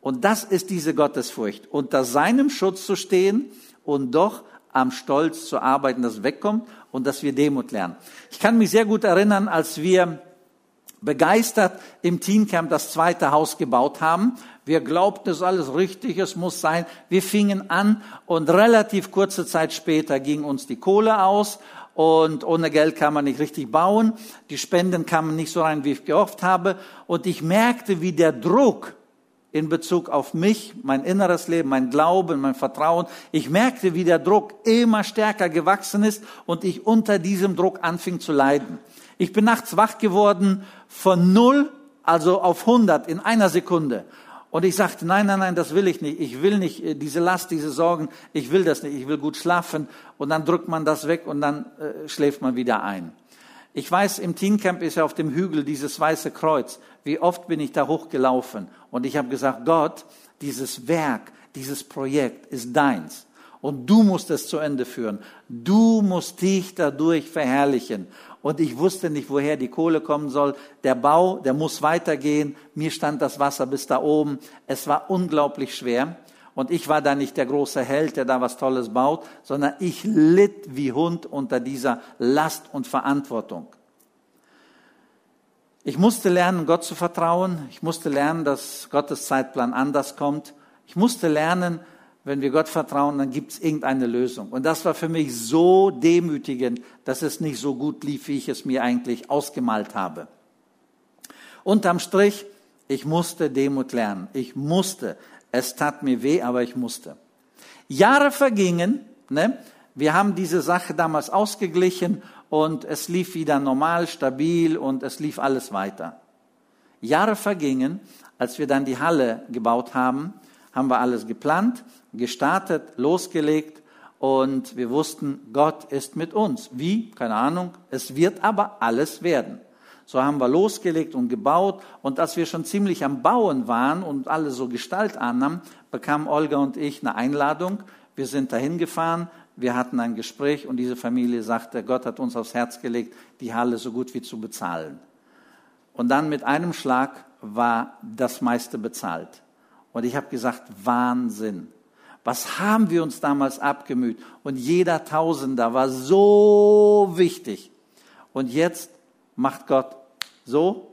Und das ist diese Gottesfurcht, unter seinem Schutz zu stehen und doch am Stolz zu arbeiten, dass wegkommt und dass wir Demut lernen. Ich kann mich sehr gut erinnern, als wir begeistert im Teencamp das zweite Haus gebaut haben. Wir glaubten, es ist alles richtig, es muss sein. Wir fingen an und relativ kurze Zeit später ging uns die Kohle aus und ohne Geld kann man nicht richtig bauen. Die Spenden kamen nicht so rein, wie ich gehofft habe. Und ich merkte, wie der Druck in Bezug auf mich, mein inneres Leben, mein Glauben, mein Vertrauen, ich merkte, wie der Druck immer stärker gewachsen ist und ich unter diesem Druck anfing zu leiden. Ich bin nachts wach geworden von null, also auf 100 in einer Sekunde. Und ich sagte, nein, nein, nein, das will ich nicht. Ich will nicht äh, diese Last, diese Sorgen. Ich will das nicht. Ich will gut schlafen. Und dann drückt man das weg und dann äh, schläft man wieder ein. Ich weiß, im Teencamp ist ja auf dem Hügel dieses weiße Kreuz. Wie oft bin ich da hochgelaufen? Und ich habe gesagt, Gott, dieses Werk, dieses Projekt ist deins. Und du musst es zu Ende führen. Du musst dich dadurch verherrlichen und ich wusste nicht, woher die Kohle kommen soll. Der Bau, der muss weitergehen. Mir stand das Wasser bis da oben. Es war unglaublich schwer. Und ich war da nicht der große Held, der da was Tolles baut, sondern ich litt wie Hund unter dieser Last und Verantwortung. Ich musste lernen, Gott zu vertrauen. Ich musste lernen, dass Gottes Zeitplan anders kommt. Ich musste lernen, wenn wir Gott vertrauen, dann gibt es irgendeine Lösung. Und das war für mich so demütigend, dass es nicht so gut lief, wie ich es mir eigentlich ausgemalt habe. Unterm Strich, ich musste Demut lernen. Ich musste. Es tat mir weh, aber ich musste. Jahre vergingen. Ne? Wir haben diese Sache damals ausgeglichen und es lief wieder normal, stabil und es lief alles weiter. Jahre vergingen, als wir dann die Halle gebaut haben, haben wir alles geplant gestartet, losgelegt und wir wussten, Gott ist mit uns. Wie? Keine Ahnung. Es wird aber alles werden. So haben wir losgelegt und gebaut und als wir schon ziemlich am Bauen waren und alle so Gestalt annahmen, bekamen Olga und ich eine Einladung. Wir sind dahin gefahren, wir hatten ein Gespräch und diese Familie sagte, Gott hat uns aufs Herz gelegt, die Halle so gut wie zu bezahlen. Und dann mit einem Schlag war das meiste bezahlt. Und ich habe gesagt, Wahnsinn. Was haben wir uns damals abgemüht? Und jeder Tausender war so wichtig. Und jetzt macht Gott so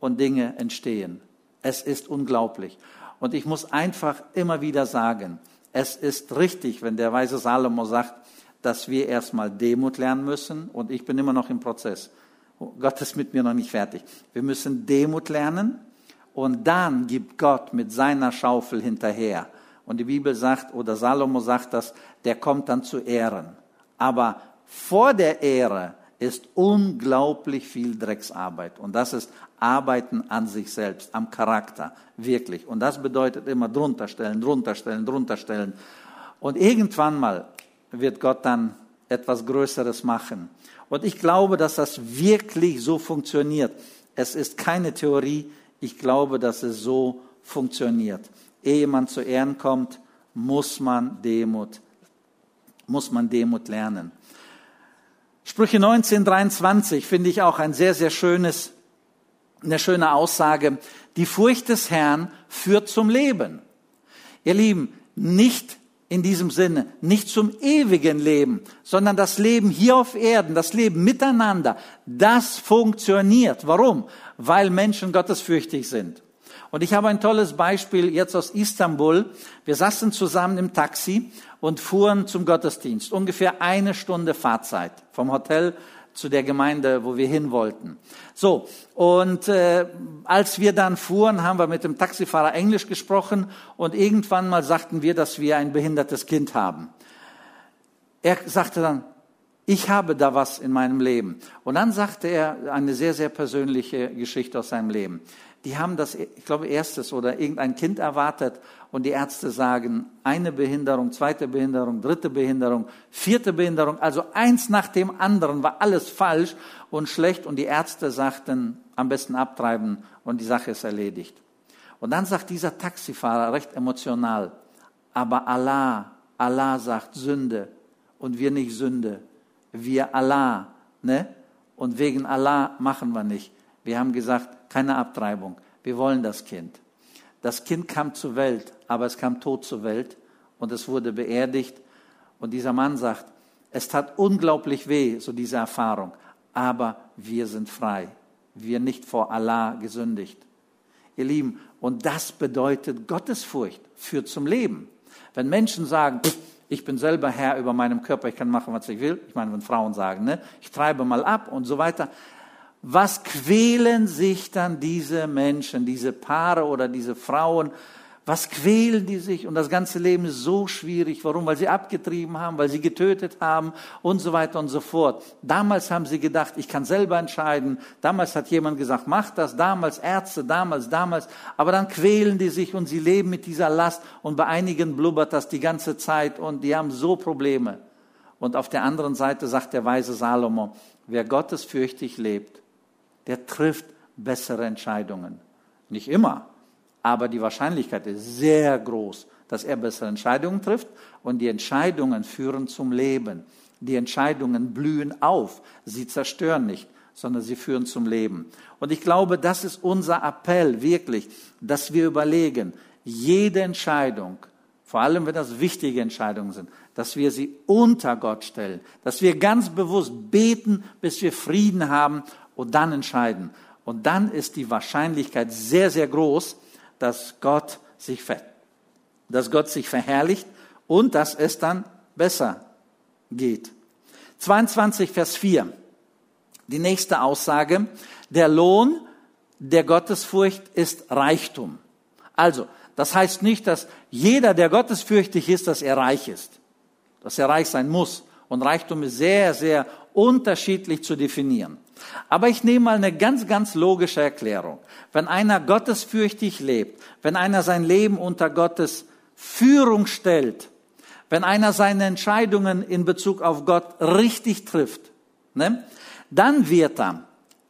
und Dinge entstehen. Es ist unglaublich. Und ich muss einfach immer wieder sagen, es ist richtig, wenn der weise Salomo sagt, dass wir erstmal Demut lernen müssen. Und ich bin immer noch im Prozess. Gott ist mit mir noch nicht fertig. Wir müssen Demut lernen. Und dann gibt Gott mit seiner Schaufel hinterher. Und die Bibel sagt, oder Salomo sagt das, der kommt dann zu Ehren. Aber vor der Ehre ist unglaublich viel Drecksarbeit. Und das ist Arbeiten an sich selbst, am Charakter, wirklich. Und das bedeutet immer drunter stellen, drunter stellen, drunter stellen. Und irgendwann mal wird Gott dann etwas Größeres machen. Und ich glaube, dass das wirklich so funktioniert. Es ist keine Theorie. Ich glaube, dass es so funktioniert. Ehe man zu Ehren kommt, muss man Demut, muss man Demut lernen. Sprüche 19, 23 finde ich auch ein sehr, sehr schönes, eine schöne Aussage. Die Furcht des Herrn führt zum Leben. Ihr Lieben, nicht in diesem Sinne, nicht zum ewigen Leben, sondern das Leben hier auf Erden, das Leben miteinander, das funktioniert. Warum? Weil Menschen gottesfürchtig sind. Und ich habe ein tolles Beispiel jetzt aus Istanbul. Wir saßen zusammen im Taxi und fuhren zum Gottesdienst. Ungefähr eine Stunde Fahrzeit vom Hotel zu der Gemeinde, wo wir hin wollten. So, und äh, als wir dann fuhren, haben wir mit dem Taxifahrer Englisch gesprochen und irgendwann mal sagten wir, dass wir ein behindertes Kind haben. Er sagte dann, ich habe da was in meinem Leben. Und dann sagte er eine sehr, sehr persönliche Geschichte aus seinem Leben die haben das, ich glaube, erstes oder irgendein Kind erwartet und die Ärzte sagen, eine Behinderung, zweite Behinderung, dritte Behinderung, vierte Behinderung, also eins nach dem anderen war alles falsch und schlecht und die Ärzte sagten, am besten abtreiben und die Sache ist erledigt. Und dann sagt dieser Taxifahrer recht emotional, aber Allah, Allah sagt Sünde und wir nicht Sünde, wir Allah, ne? Und wegen Allah machen wir nicht. Wir haben gesagt, keine Abtreibung. Wir wollen das Kind. Das Kind kam zur Welt, aber es kam tot zur Welt und es wurde beerdigt. Und dieser Mann sagt, es tat unglaublich weh, so diese Erfahrung, aber wir sind frei. Wir nicht vor Allah gesündigt. Ihr Lieben, und das bedeutet Gottesfurcht, führt zum Leben. Wenn Menschen sagen, ich bin selber Herr über meinem Körper, ich kann machen, was ich will, ich meine, wenn Frauen sagen, ne, ich treibe mal ab und so weiter, was quälen sich dann diese Menschen, diese Paare oder diese Frauen? Was quälen die sich? Und das ganze Leben ist so schwierig. Warum? Weil sie abgetrieben haben, weil sie getötet haben und so weiter und so fort. Damals haben sie gedacht, ich kann selber entscheiden. Damals hat jemand gesagt, mach das. Damals Ärzte, damals, damals. Aber dann quälen die sich und sie leben mit dieser Last. Und bei einigen blubbert das die ganze Zeit und die haben so Probleme. Und auf der anderen Seite sagt der weise Salomo, wer gottesfürchtig lebt, der trifft bessere Entscheidungen. Nicht immer, aber die Wahrscheinlichkeit ist sehr groß, dass er bessere Entscheidungen trifft und die Entscheidungen führen zum Leben. Die Entscheidungen blühen auf, sie zerstören nicht, sondern sie führen zum Leben. Und ich glaube, das ist unser Appell wirklich, dass wir überlegen, jede Entscheidung, vor allem wenn das wichtige Entscheidungen sind, dass wir sie unter Gott stellen, dass wir ganz bewusst beten, bis wir Frieden haben und dann entscheiden. Und dann ist die Wahrscheinlichkeit sehr, sehr groß, dass Gott sich, ver dass Gott sich verherrlicht und dass es dann besser geht. 22 Vers 4. Die nächste Aussage. Der Lohn der Gottesfurcht ist Reichtum. Also, das heißt nicht, dass jeder, der gottesfürchtig ist, dass er reich ist. Dass er reich sein muss. Und Reichtum ist sehr, sehr unterschiedlich zu definieren. Aber ich nehme mal eine ganz, ganz logische Erklärung. Wenn einer gottesfürchtig lebt, wenn einer sein Leben unter Gottes Führung stellt, wenn einer seine Entscheidungen in Bezug auf Gott richtig trifft, ne, dann wird er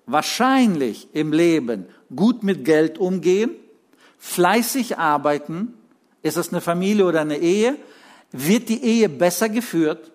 wahrscheinlich im Leben gut mit Geld umgehen, fleißig arbeiten, ist es eine Familie oder eine Ehe, wird die Ehe besser geführt,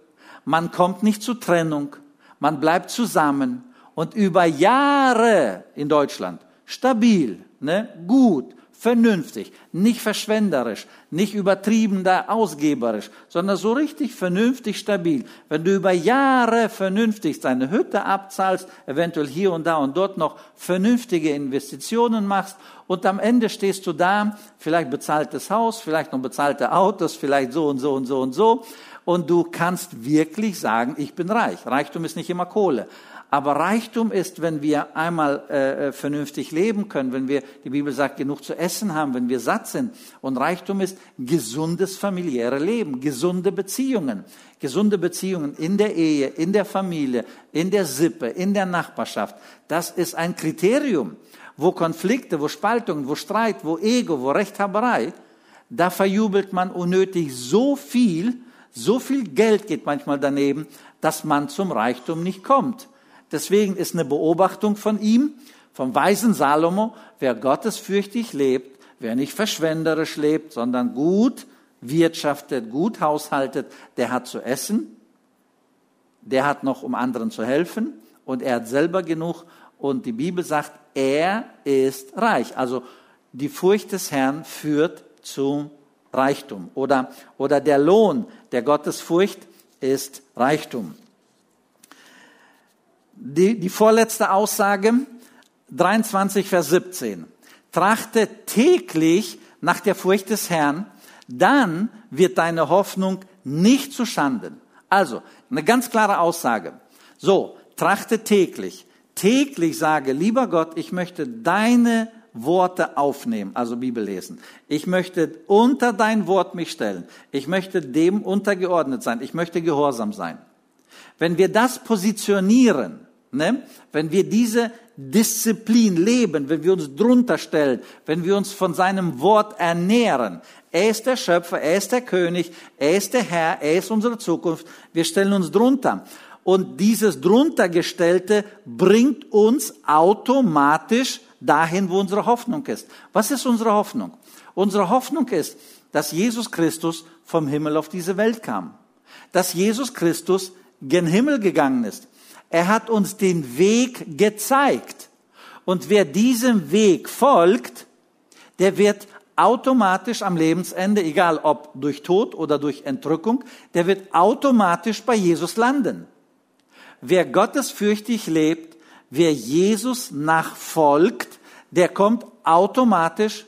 man kommt nicht zu Trennung, man bleibt zusammen, und über Jahre in Deutschland stabil, ne, gut, vernünftig, nicht verschwenderisch, nicht übertrieben da ausgeberisch, sondern so richtig vernünftig stabil. Wenn du über Jahre vernünftig deine Hütte abzahlst, eventuell hier und da und dort noch vernünftige Investitionen machst und am Ende stehst du da, vielleicht bezahltes Haus, vielleicht noch bezahlte Autos, vielleicht so und so und so und so und du kannst wirklich sagen, ich bin reich. Reichtum ist nicht immer Kohle. Aber Reichtum ist, wenn wir einmal äh, äh, vernünftig leben können, wenn wir, die Bibel sagt, genug zu essen haben, wenn wir satt sind. Und Reichtum ist gesundes familiäre Leben, gesunde Beziehungen. Gesunde Beziehungen in der Ehe, in der Familie, in der Sippe, in der Nachbarschaft. Das ist ein Kriterium, wo Konflikte, wo Spaltungen, wo Streit, wo Ego, wo Rechthaberei, da verjubelt man unnötig so viel, So viel Geld geht manchmal daneben, dass man zum Reichtum nicht kommt. Deswegen ist eine Beobachtung von ihm, vom weisen Salomo, wer gottesfürchtig lebt, wer nicht verschwenderisch lebt, sondern gut wirtschaftet, gut haushaltet, der hat zu essen, der hat noch, um anderen zu helfen und er hat selber genug und die Bibel sagt, er ist reich. Also die Furcht des Herrn führt zum Reichtum oder, oder der Lohn der Gottesfurcht ist Reichtum. Die, die vorletzte Aussage, 23, Vers 17. Trachte täglich nach der Furcht des Herrn, dann wird deine Hoffnung nicht zu Schanden. Also, eine ganz klare Aussage. So, trachte täglich. Täglich sage, lieber Gott, ich möchte deine Worte aufnehmen, also Bibel lesen. Ich möchte unter dein Wort mich stellen. Ich möchte dem untergeordnet sein. Ich möchte gehorsam sein. Wenn wir das positionieren, ne, wenn wir diese Disziplin leben, wenn wir uns drunter stellen, wenn wir uns von seinem Wort ernähren, er ist der Schöpfer, er ist der König, er ist der Herr, er ist unsere Zukunft, wir stellen uns drunter. Und dieses druntergestellte bringt uns automatisch dahin, wo unsere Hoffnung ist. Was ist unsere Hoffnung? Unsere Hoffnung ist, dass Jesus Christus vom Himmel auf diese Welt kam. Dass Jesus Christus gen Himmel gegangen ist. Er hat uns den Weg gezeigt. Und wer diesem Weg folgt, der wird automatisch am Lebensende, egal ob durch Tod oder durch Entrückung, der wird automatisch bei Jesus landen. Wer gottesfürchtig lebt, wer Jesus nachfolgt, der kommt automatisch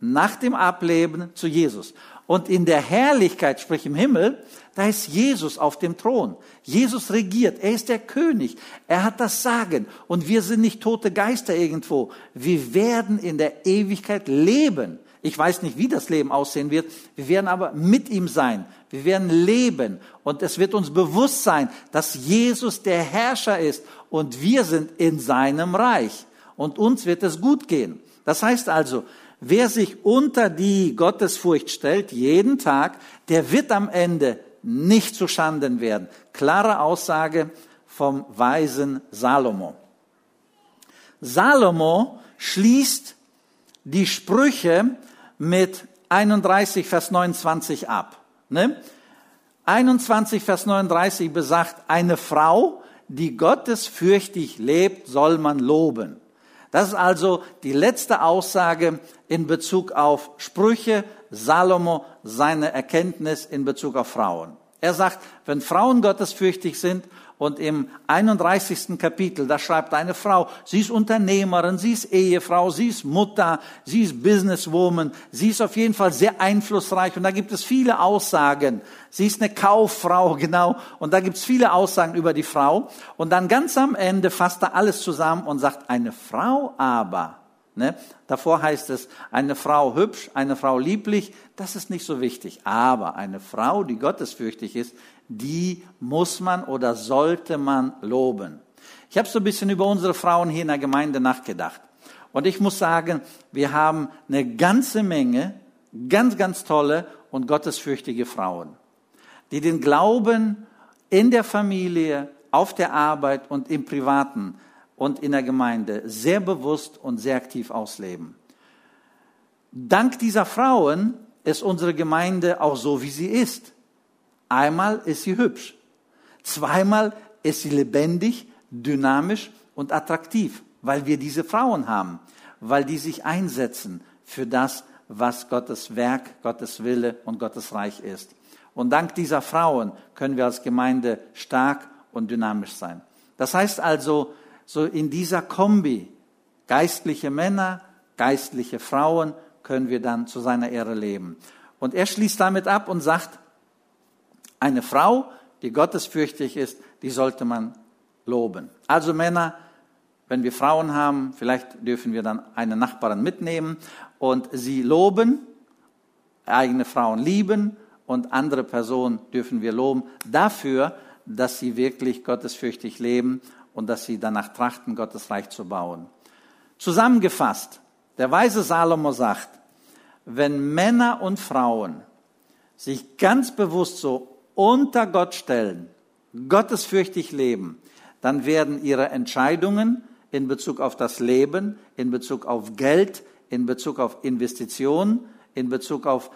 nach dem Ableben zu Jesus. Und in der Herrlichkeit, sprich im Himmel, da ist Jesus auf dem Thron. Jesus regiert. Er ist der König. Er hat das Sagen. Und wir sind nicht tote Geister irgendwo. Wir werden in der Ewigkeit leben. Ich weiß nicht, wie das Leben aussehen wird. Wir werden aber mit ihm sein. Wir werden leben. Und es wird uns bewusst sein, dass Jesus der Herrscher ist. Und wir sind in seinem Reich. Und uns wird es gut gehen. Das heißt also, wer sich unter die Gottesfurcht stellt, jeden Tag, der wird am Ende nicht zu Schanden werden. Klare Aussage vom weisen Salomo. Salomo schließt die Sprüche mit 31, Vers 29 ab. Ne? 21, Vers 39 besagt, eine Frau, die gottesfürchtig lebt, soll man loben. Das ist also die letzte Aussage in Bezug auf Sprüche, Salomo, seine Erkenntnis in Bezug auf Frauen. Er sagt, wenn Frauen gottesfürchtig sind und im 31. Kapitel, da schreibt eine Frau, sie ist Unternehmerin, sie ist Ehefrau, sie ist Mutter, sie ist Businesswoman, sie ist auf jeden Fall sehr einflussreich und da gibt es viele Aussagen. Sie ist eine Kauffrau, genau, und da gibt es viele Aussagen über die Frau. Und dann ganz am Ende fasst er alles zusammen und sagt, eine Frau aber, Ne? Davor heißt es, eine Frau hübsch, eine Frau lieblich, das ist nicht so wichtig. Aber eine Frau, die gottesfürchtig ist, die muss man oder sollte man loben. Ich habe so ein bisschen über unsere Frauen hier in der Gemeinde nachgedacht. Und ich muss sagen, wir haben eine ganze Menge ganz, ganz tolle und gottesfürchtige Frauen, die den Glauben in der Familie, auf der Arbeit und im Privaten und in der Gemeinde sehr bewusst und sehr aktiv ausleben. Dank dieser Frauen ist unsere Gemeinde auch so, wie sie ist. Einmal ist sie hübsch. Zweimal ist sie lebendig, dynamisch und attraktiv, weil wir diese Frauen haben, weil die sich einsetzen für das, was Gottes Werk, Gottes Wille und Gottes Reich ist. Und dank dieser Frauen können wir als Gemeinde stark und dynamisch sein. Das heißt also, so in dieser Kombi, geistliche Männer, geistliche Frauen, können wir dann zu seiner Ehre leben. Und er schließt damit ab und sagt, eine Frau, die gottesfürchtig ist, die sollte man loben. Also Männer, wenn wir Frauen haben, vielleicht dürfen wir dann eine Nachbarin mitnehmen und sie loben, eigene Frauen lieben und andere Personen dürfen wir loben dafür, dass sie wirklich gottesfürchtig leben und dass sie danach trachten, Gottes Reich zu bauen. Zusammengefasst, der weise Salomo sagt, wenn Männer und Frauen sich ganz bewusst so unter Gott stellen, gottesfürchtig leben, dann werden ihre Entscheidungen in Bezug auf das Leben, in Bezug auf Geld, in Bezug auf Investitionen, in Bezug auf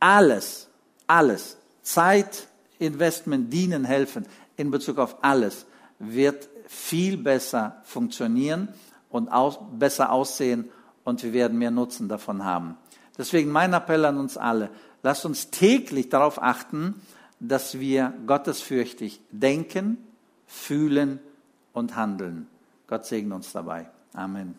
alles, alles, Zeit, Investment, Dienen, Helfen, in Bezug auf alles, wird viel besser funktionieren und aus, besser aussehen und wir werden mehr Nutzen davon haben. Deswegen mein Appell an uns alle, lasst uns täglich darauf achten, dass wir gottesfürchtig denken, fühlen und handeln. Gott segne uns dabei. Amen.